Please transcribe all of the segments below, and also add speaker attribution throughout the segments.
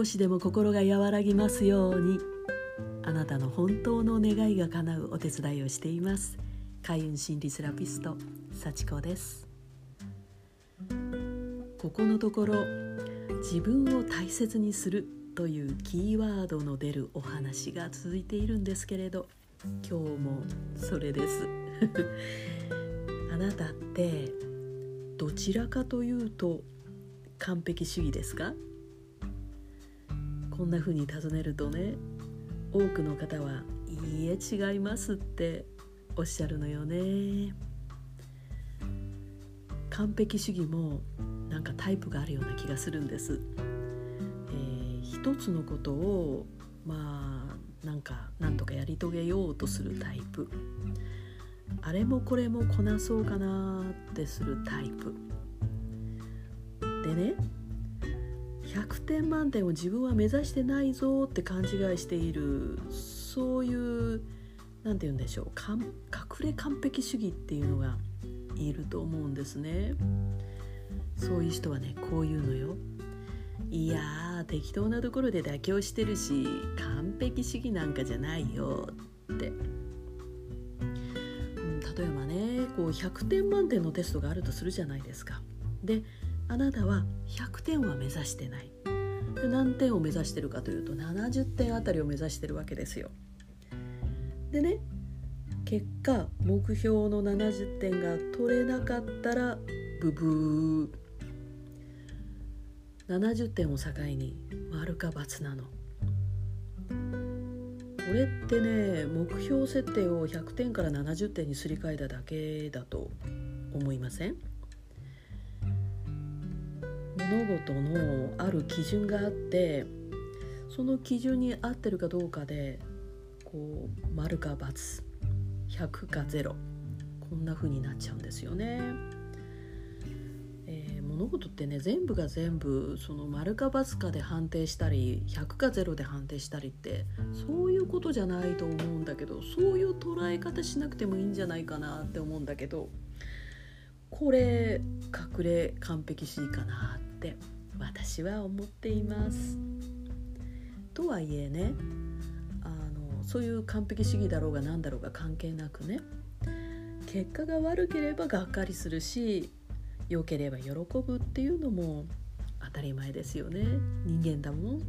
Speaker 1: 少しでも心が和らぎますように。あなたの本当の願いが叶うお手伝いをしています。開運心理セラピスト幸子です。ここのところ自分を大切にするというキーワードの出るお話が続いているんですけれど今日もそれです。あなたってどちらかというと完璧主義ですか？こんな風に尋ねるとね多くの方は「いいえ違います」っておっしゃるのよね。完璧主義もなんかタイプがあるような気がするんです、えー、一つのことをまあなんかなんとかやり遂げようとするタイプ。あれもこれもこなそうかなってするタイプ。でね点満点を自分は目指してないぞって勘違いしているそういう何て言うんでしょう隠れ完璧主義っていうのがいると思うんですね。そういう人はねこういうのよ。いやー適当なところで妥協してるし完璧主義なんかじゃないよって、うん、例えばねこう100点満点のテストがあるとするじゃないですか。であなたは100点は目指してない何点を目指してるかというと70点あたりを目指してるわけですよ。でね結果目標の70点が取れなかったらブブー。70点を境に丸か×なの。これってね目標設定を100点から70点にすり替えただけだと思いません？物事のある基準があってその基準に合ってるかどうかでこう丸か ×100 か0こんな風になっちゃうんですよね。えー、物事ってね全部が全部その丸か×かで判定したり100か0で判定したりってそういうことじゃないと思うんだけどそういう捉え方しなくてもいいんじゃないかなって思うんだけどこれ隠れ完璧主義かなって私は思っています。とはいえねあのそういう完璧主義だろうが何だろうが関係なくね結果が悪ければがっかりするし良ければ喜ぶっていうのも当たり前ですよね人間だもん。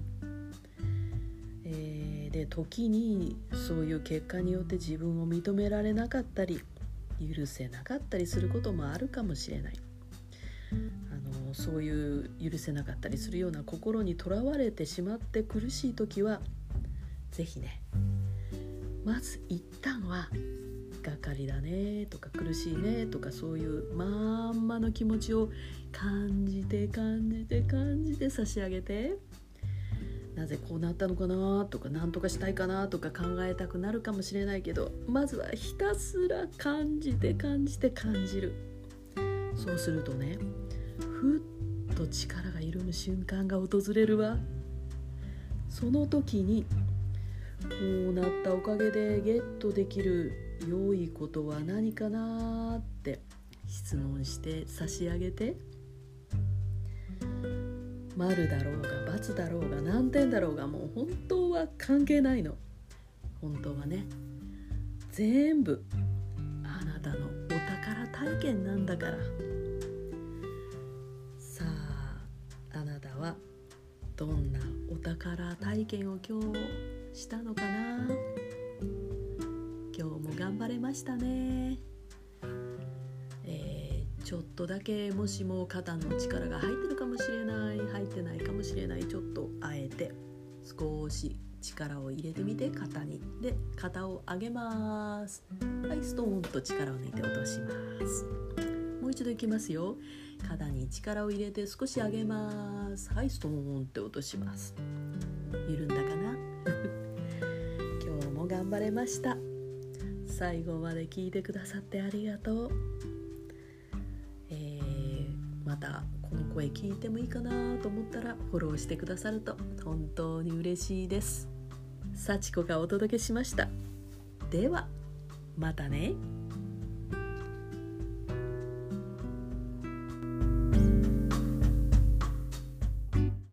Speaker 1: えー、で時にそういう結果によって自分を認められなかったり許せなかったりすることもあるかもしれない。あのそういう許せなかったりするような心にとらわれてしまって苦しい時は是非ねまず一旦は「がかりだね」とか「苦しいね」とかそういうまんまの気持ちを感じて感じて感じて差し上げてなぜこうなったのかなとか何とかしたいかなとか考えたくなるかもしれないけどまずはひたすら感じて感じて感じる。そうするとねふっと力が緩む瞬間が訪れるわ。その時にこうなったおかげでゲットできる良いことは何かなって質問して差し上げて丸だろうが×だろうが何点だろうがもう本当は関係ないの本当はね全部体験なんだから。さああなたは。どんなお宝体験を今日したのかな？今日も頑張れましたね、えー、ちょっとだけもしも肩の力が入ってるかもしれない。入ってないかもしれない。ちょっとあえて少し力を入れてみて肩に。で肩を上げます。ストーンと力を抜いて落とします。もう一度いきますよ。肩に力を入れて少し上げます。はいストーンって落とします。緩んだかな？今日も頑張れました。最後まで聞いてくださってありがとう、えー、またこの声聞いてもいいかなと思ったらフォローしてくださると本当に嬉しいです。幸子がお届けしました。では。またね。